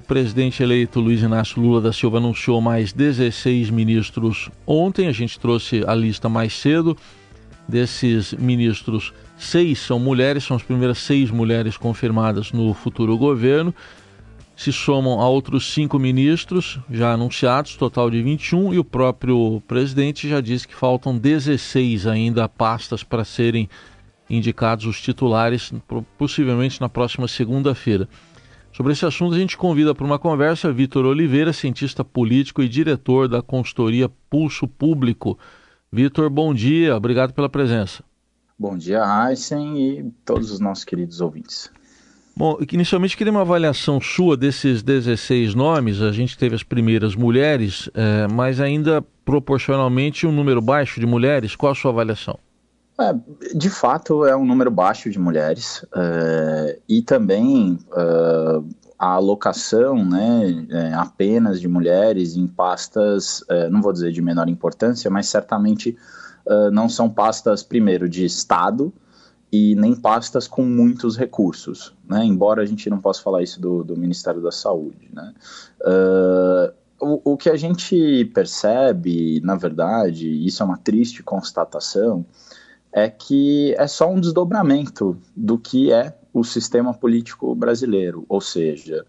o presidente eleito Luiz Inácio Lula da Silva anunciou mais 16 ministros ontem. A gente trouxe a lista mais cedo. Desses ministros, seis são mulheres, são as primeiras seis mulheres confirmadas no futuro governo. Se somam a outros cinco ministros já anunciados, total de 21, e o próprio presidente já disse que faltam 16 ainda pastas para serem indicados os titulares, possivelmente na próxima segunda-feira. Sobre esse assunto, a gente convida para uma conversa Vitor Oliveira, cientista político e diretor da consultoria Pulso Público. Vitor, bom dia, obrigado pela presença. Bom dia, Aysen e todos os nossos queridos ouvintes. Bom, inicialmente queria uma avaliação sua desses 16 nomes. A gente teve as primeiras mulheres, é, mas ainda proporcionalmente um número baixo de mulheres. Qual a sua avaliação? É, de fato, é um número baixo de mulheres é, e também é, a alocação né, é, apenas de mulheres em pastas, não vou dizer de menor importância, mas certamente não são pastas, primeiro, de Estado e nem pastas com muitos recursos, né, embora a gente não possa falar isso do, do Ministério da Saúde. Né. O, o que a gente percebe, na verdade, isso é uma triste constatação, é que é só um desdobramento do que é o sistema político brasileiro, ou seja,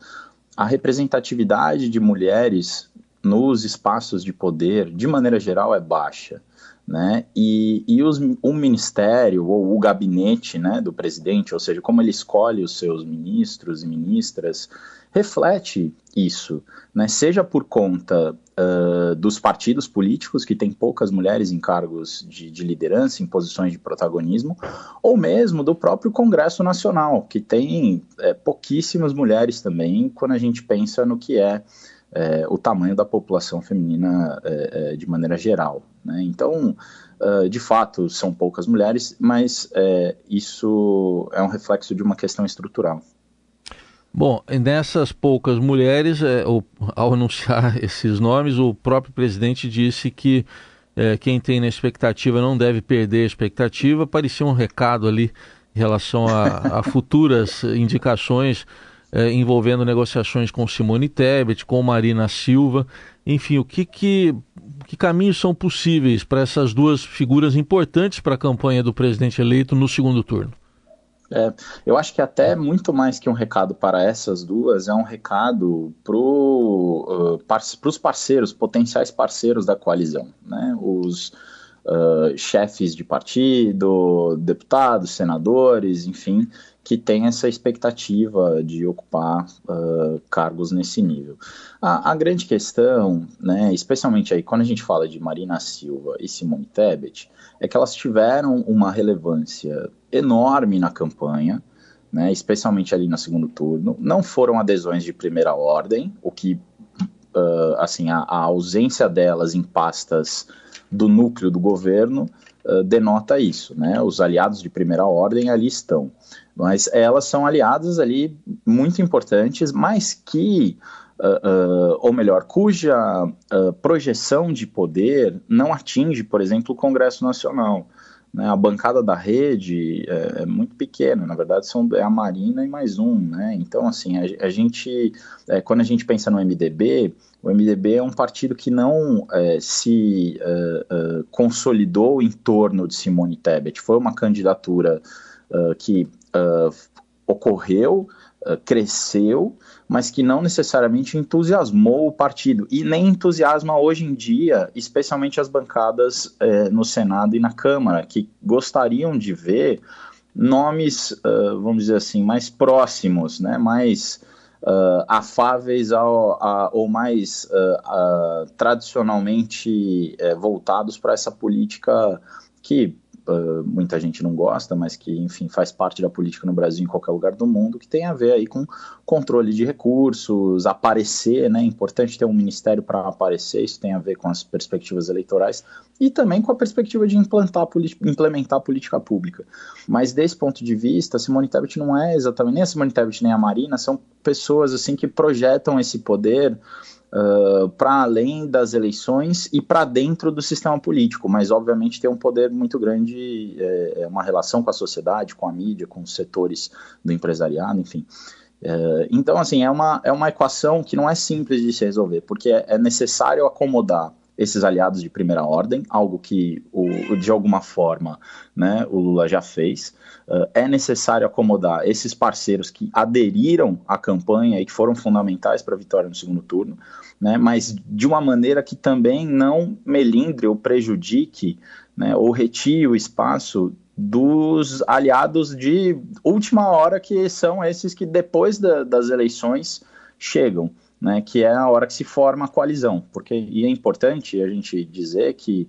a representatividade de mulheres nos espaços de poder, de maneira geral, é baixa. Né? E, e os, o ministério ou o gabinete né, do presidente, ou seja, como ele escolhe os seus ministros e ministras, reflete isso, né? seja por conta uh, dos partidos políticos, que têm poucas mulheres em cargos de, de, liderança, em posições de protagonismo, ou mesmo do próprio Congresso Nacional, que tem é, pouquíssimas mulheres também, quando a gente pensa no que é, é o tamanho da população feminina é, de maneira geral. Né? Então, uh, de fato, são poucas mulheres, mas isso é um reflexo de uma questão estrutural. Bom, nessas poucas mulheres, é, o, ao anunciar esses nomes, o próprio presidente disse que é, quem tem na expectativa não deve perder a expectativa. Parecia um recado ali em relação a, a futuras indicações é, envolvendo negociações com Simone Tebet, com Marina Silva. Enfim, o que, que, que caminhos são possíveis para essas duas figuras importantes para a campanha do presidente eleito no segundo turno? É, eu acho que até muito mais que um recado para essas duas, é um recado para uh, par os parceiros, potenciais parceiros da coalizão, né? Os uh, chefes de partido, deputados, senadores, enfim, que têm essa expectativa de ocupar uh, cargos nesse nível. A, a, grande questão, né, especialmente aí quando a gente fala de Marina Silva e Simone Tebet, é que elas tiveram uma relevância enorme na campanha, né, especialmente ali no segundo turno. Não foram adesões de primeira ordem, o que, uh, assim, a, a, ausência delas em pastas do núcleo do governo uh, denota isso, né? Os aliados de primeira ordem ali estão, mas elas são aliadas ali muito importantes, mas que Uh, uh, ou melhor, cuja uh, projeção de poder não atinge, por exemplo, o Congresso Nacional. Né, a bancada da rede é, é, muito pequena, na verdade são, é a Marina e mais um, né? Então, assim, a, a gente, é, quando a gente pensa no MDB, o MDB é um partido que não é, se é, é, consolidou em torno de Simone Tebet. Foi uma candidatura é, que ocorreu, cresceu, mas que não necessariamente entusiasmou o partido. E nem entusiasma hoje em dia, especialmente as bancadas é, no Senado e na Câmara, que gostariam de ver nomes, uh, vamos dizer assim, mais próximos, né, mais uh, afáveis ao, a, ou mais uh, tradicionalmente eh, voltados para essa política que uh, muita gente não gosta, mas que, enfim, faz parte da política no Brasil em qualquer lugar do mundo, que tem a ver aí com controle de recursos, aparecer, né? É importante ter um ministério para aparecer, isso tem a ver com as perspectivas eleitorais e também com a perspectiva de implantar, implementar a política pública. Mas desse ponto de vista, Simone Tebet não é exatamente nem a Simone Tebet nem a Marina, são pessoas assim que projetam esse poder uh, para além das eleições e para dentro do sistema político, mas obviamente tem um poder muito grande, é, é, uma relação com a sociedade, com a mídia, com os setores do empresariado, enfim. É, então, assim, é uma, é uma equação que não é simples de se resolver, porque é, é necessário acomodar esses aliados de primeira ordem, algo que o, de alguma forma né, o Lula já fez. Uh, é necessário acomodar esses parceiros que aderiram à campanha e que foram fundamentais para a vitória no segundo turno, né, mas de uma maneira que também não melindre ou prejudique né, ou retire o espaço dos aliados de última hora, que são esses que depois da, das eleições chegam né, que é a hora que se forma a coalizão. Porque, e é importante a gente dizer que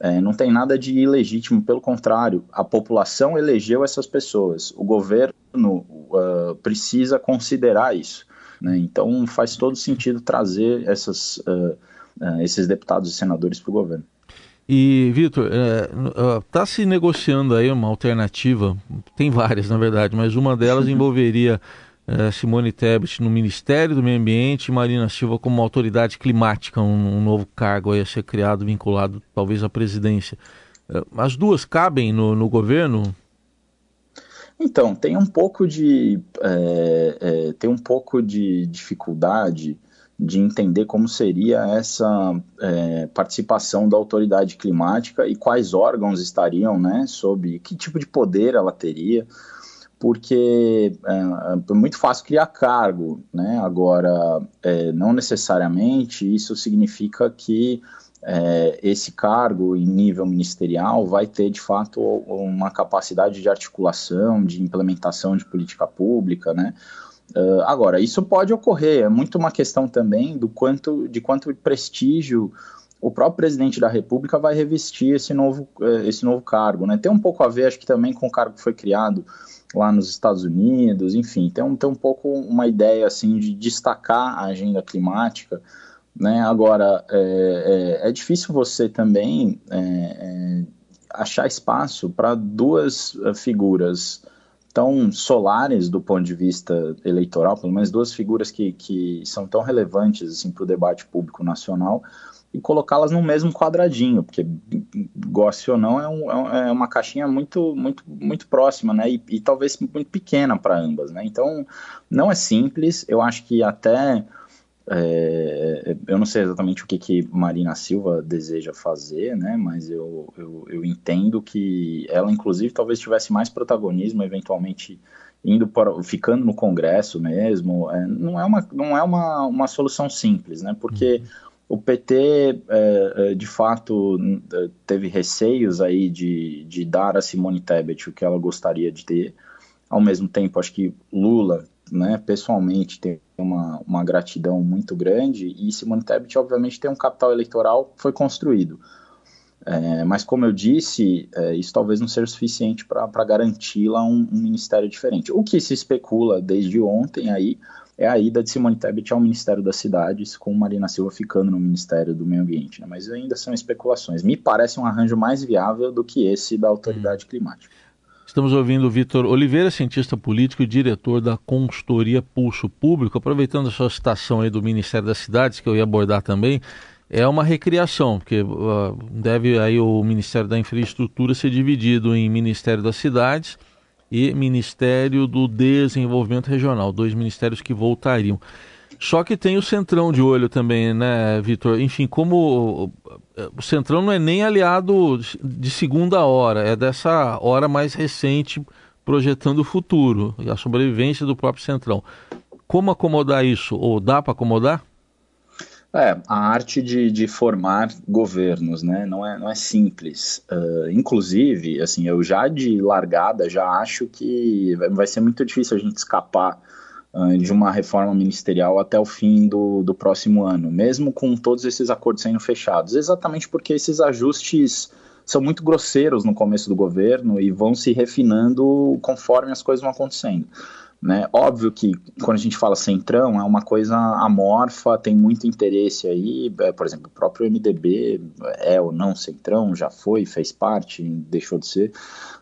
é, não tem nada de ilegítimo, pelo contrário, a população elegeu essas pessoas, o governo uh, precisa considerar isso. Né? Então faz todo sentido trazer essas, uh, uh, esses deputados e senadores para o governo. E, Vitor, está é, se negociando aí uma alternativa, tem várias na verdade, mas uma delas envolveria Simone Tebet no Ministério do Meio Ambiente e Marina Silva como autoridade climática, um, um novo cargo a ser criado, vinculado talvez à presidência. É, as duas cabem no, no governo? Então, tem um pouco de é, é, tem um pouco de dificuldade de entender como seria essa é, participação da autoridade climática e quais órgãos estariam, né, sob que tipo de poder ela teria porque é, é, muito fácil criar cargo, né? Agora, é, não necessariamente isso significa que é, esse cargo em nível ministerial vai ter de fato uma capacidade de articulação, de implementação de política pública, né? Uh, agora, isso pode ocorrer, é muito uma questão também do quanto, de quanto prestígio o próprio presidente da República vai revestir esse novo, é, esse novo cargo, né? Tem um pouco a ver, acho que também com o cargo que foi criado lá nos Estados Unidos, enfim, tem um, tem um pouco uma ideia assim de destacar a agenda climática. Né? Agora, é, é, é difícil você também é, é achar espaço para duas é, figuras tão solares do ponto de vista eleitoral, pelo menos duas figuras que, que são tão relevantes assim, para o debate público nacional, e colocá-las no mesmo quadradinho, porque goste ou não é, um, é, é uma caixinha muito muito muito próxima, né? E, e talvez muito pequena para ambas, né? Então não é simples. Eu acho que até é, eu não sei exatamente o que, que Marina Silva deseja fazer, né? Mas eu, eu, eu entendo que ela, inclusive, talvez tivesse mais protagonismo, eventualmente indo para, ficando no Congresso mesmo. É, não é uma não é uma, uma solução simples, né? Porque uhum o PT, é, é, de fato, é, teve receios aí de, de dar a Simone Tebet o que ela gostaria de ter. Ao mesmo tempo, acho que Lula, né, pessoalmente, tem uma, uma gratidão muito grande e Simone Tebet, obviamente, tem um capital eleitoral que foi construído. É, mas, como eu disse, é, isso talvez não seja suficiente para garanti-la um, um ministério diferente. O que se especula desde ontem aí é a ida de Simone Tebet ao Ministério das Cidades, com Marina Silva ficando no Ministério do Meio Ambiente. Né? Mas ainda são especulações. Me parece um arranjo mais viável do que esse da Autoridade hum. Climática. Estamos ouvindo o Vitor Oliveira, cientista político e diretor da consultoria Pulso Público. Aproveitando a sua citação aí do Ministério das Cidades, que eu ia abordar também, é uma recriação, porque uh, deve aí o Ministério da Infraestrutura ser dividido em Ministério das Cidades e Ministério do Desenvolvimento Regional, dois ministérios que voltariam. Só que tem o Centrão de olho também, né, Vitor? Enfim, como o Centrão não é nem aliado de segunda hora, é dessa hora mais recente projetando o futuro, a sobrevivência do próprio Centrão. Como acomodar isso? Ou dá para acomodar? É, a arte de, de formar governos, né, não é, não é simples. Uh, inclusive, assim, eu já de largada já acho que vai ser muito difícil a gente escapar uh, de uma reforma ministerial até o fim do, do próximo ano, mesmo com todos esses acordos sendo fechados, exatamente porque esses ajustes são muito grosseiros no começo do governo e vão se refinando conforme as coisas vão acontecendo. Né? Óbvio que quando a gente fala centrão é uma coisa amorfa, tem muito interesse aí, é, por exemplo, o próprio MDB é ou não centrão, já foi, fez parte, deixou de ser.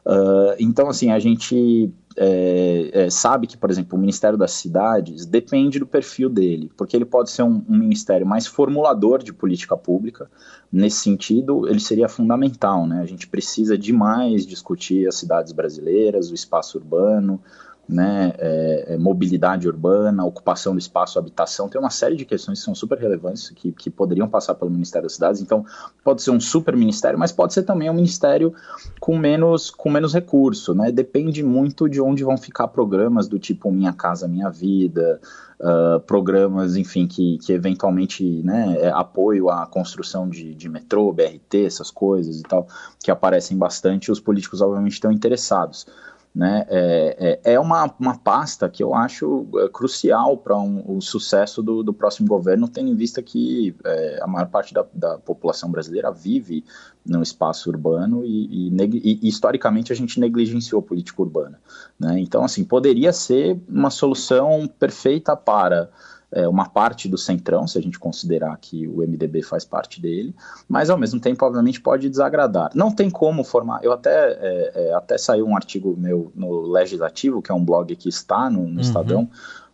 Uh, então, assim, a gente é, é, sabe que, por exemplo, o Ministério das Cidades depende do perfil dele, porque ele pode ser um, um, ministério mais formulador de política pública. Nesse sentido, ele seria fundamental, né? A gente precisa demais discutir as cidades brasileiras, o espaço urbano, né, é, é, mobilidade urbana, ocupação do espaço, habitação, tem uma série de questões que são super relevantes que, que poderiam passar pelo Ministério das Cidades. Então, pode ser um super ministério, mas pode ser também um ministério com menos, com menos recurso, né? Depende muito de onde vão ficar programas do tipo Minha Casa Minha Vida, uh, programas, enfim, que, que eventualmente, né, é apoio à construção de, de metrô, BRT, essas coisas e tal, que aparecem bastante, os políticos obviamente estão interessados. Né? É, é, é uma, uma pasta que eu acho é, crucial para um, o sucesso do, do próximo governo, tendo em vista que é, a maior parte da, da população brasileira vive no espaço urbano e, e, e, historicamente a gente negligenciou política urbana. Né? Então, assim, poderia ser uma solução perfeita para é, uma parte do centrão, se a gente considerar que o MDB faz parte dele, mas ao mesmo tempo, obviamente, pode desagradar. Não tem como formar. Eu até, é, é, até saiu um artigo meu no Legislativo, que é um blog que está no, no uhum. Estadão.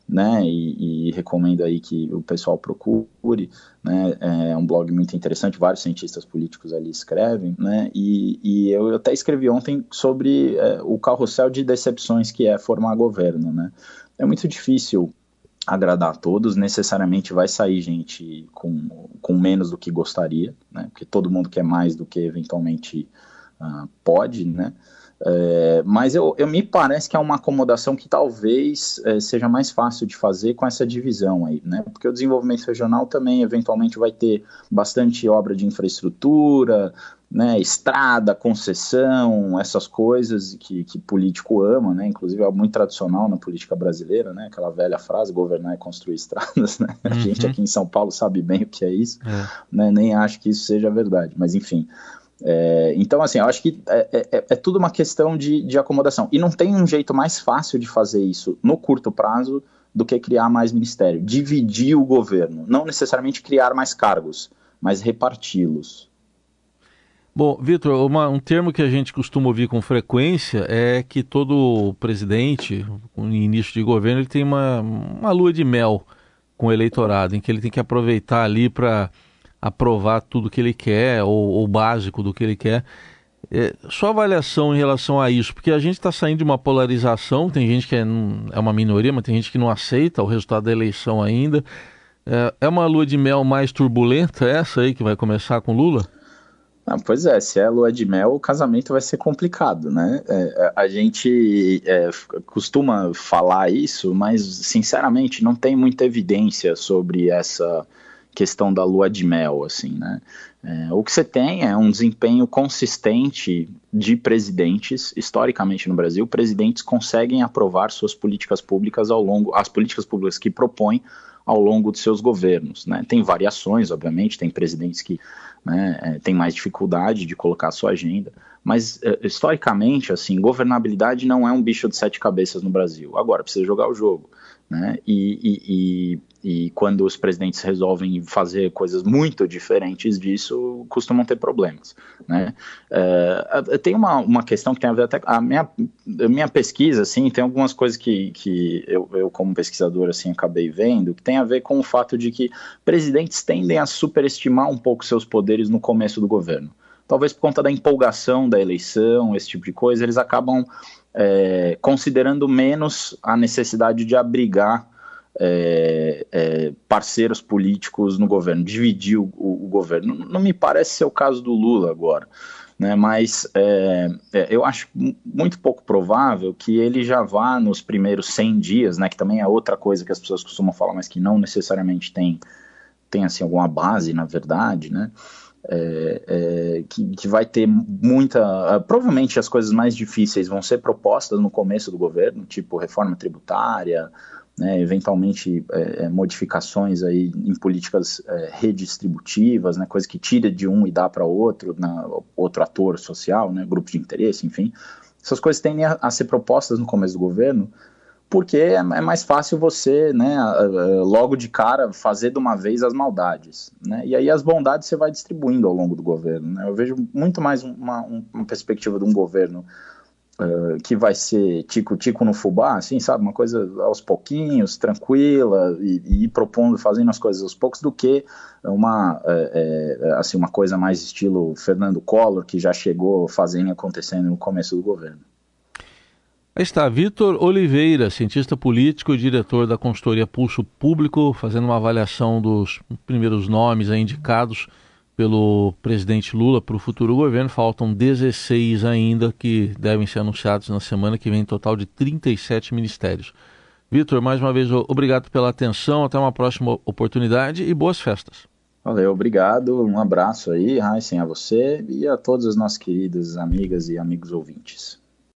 Né, e, e, recomendo aí que o pessoal procure, né, é um blog muito interessante, vários cientistas políticos ali escrevem, né, e, e eu até escrevi ontem sobre é, o carrossel de decepções que é formar governo, né, é muito difícil agradar a todos, necessariamente vai sair gente com, com menos do que gostaria, né? Porque todo mundo quer mais do que eventualmente uh, pode, né? É, mas eu, eu, me parece que é uma acomodação que talvez é, seja mais fácil de fazer com essa divisão aí, né? Porque o desenvolvimento regional também eventualmente vai ter bastante obra de infraestrutura, né, estrada, concessão, essas coisas que, que político ama, né, inclusive é muito tradicional na política brasileira, né, aquela velha frase, governar e construir estradas, né, a uhum. gente aqui em São Paulo sabe bem o que é isso, é. Né, nem acho que isso seja verdade, mas enfim, é, então assim, eu acho que é, é, é, é tudo uma questão de, de acomodação, e não tem um jeito mais fácil de fazer isso no curto prazo do que criar mais ministério, dividir o governo, não necessariamente criar mais cargos, mas reparti-los. Bom, Vitor, um termo que a gente costuma ouvir com frequência é que todo presidente, no início de governo, ele tem uma, uma lua de mel com o eleitorado, em que ele tem que aproveitar ali para aprovar tudo que ele quer, ou o básico do que ele quer. É, sua avaliação em relação a isso, porque a gente está saindo de uma polarização, tem gente que é, é, uma minoria, mas tem gente que não aceita o resultado da eleição ainda. É, é uma lua de mel mais turbulenta essa aí que vai começar com Lula? Ah, pois é, se é lua de mel, o casamento vai ser complicado, né? É, é, a gente é, costuma falar isso, mas sinceramente não tem muita evidência sobre essa questão da lua de mel, assim, né? É, o que você tem é um desempenho consistente de presidentes, historicamente no Brasil, presidentes conseguem aprovar suas políticas públicas ao longo, as políticas públicas que propõem ao longo de seus governos, né? Tem variações, obviamente, tem presidentes que né, é, tem mais dificuldade de colocar a sua agenda, mas é, historicamente, assim, governabilidade não é um bicho de sete cabeças no Brasil. Agora, precisa jogar o jogo. Né? E, e, e, e, quando os presidentes resolvem fazer coisas muito diferentes disso, costumam ter problemas. Né? É, tem uma, uma questão que tem a ver até a minha, a minha pesquisa, assim, tem algumas coisas que, que eu, eu, como pesquisador, assim, acabei vendo, que tem a ver com o fato de que presidentes tendem a superestimar um pouco seus poderes no começo do governo. Talvez por conta da empolgação da eleição, esse tipo de coisa, eles acabam é, considerando menos a necessidade de abrigar é, é, parceiros políticos no governo, dividir o, o, governo. Não me parece ser o caso do Lula agora, né, mas é, é eu acho muito pouco provável que ele já vá nos primeiros 100 dias, né, que também é outra coisa que as pessoas costumam falar, mas que não necessariamente tem, tem assim, alguma base, na verdade, né, é, é, que, que, vai ter muita. Uh, provavelmente as coisas mais difíceis vão ser propostas no começo do governo, tipo reforma tributária, né, eventualmente é, é modificações aí em políticas é, redistributivas, né, coisa que tira de um e dá para outro, na, outro ator social, né, grupo de interesse, enfim. Essas coisas tendem a, a ser propostas no começo do governo porque é, é mais fácil você, né, logo de cara, fazer de uma vez as maldades, né, e aí as bondades você vai distribuindo ao longo do governo, né, eu vejo muito mais uma, uma perspectiva de um governo uh, que vai ser tico-tico no fubá, assim, sabe, uma coisa aos pouquinhos, tranquila, e, e ir propondo, fazendo as coisas aos poucos, do que uma, é, é, assim, uma coisa mais estilo Fernando Collor, que já chegou fazendo acontecendo no começo do governo. Aí está, Vitor Oliveira, cientista político e diretor da consultoria Pulso Público, fazendo uma avaliação dos primeiros nomes indicados pelo presidente Lula para o futuro governo. Faltam 16 ainda que devem ser anunciados na semana que vem, total de 37 ministérios. Vitor, mais uma vez, obrigado pela atenção. Até uma próxima oportunidade e boas festas. Valeu, obrigado. Um abraço aí, Heisen, a você e a todas as nossas queridas amigas e amigos ouvintes.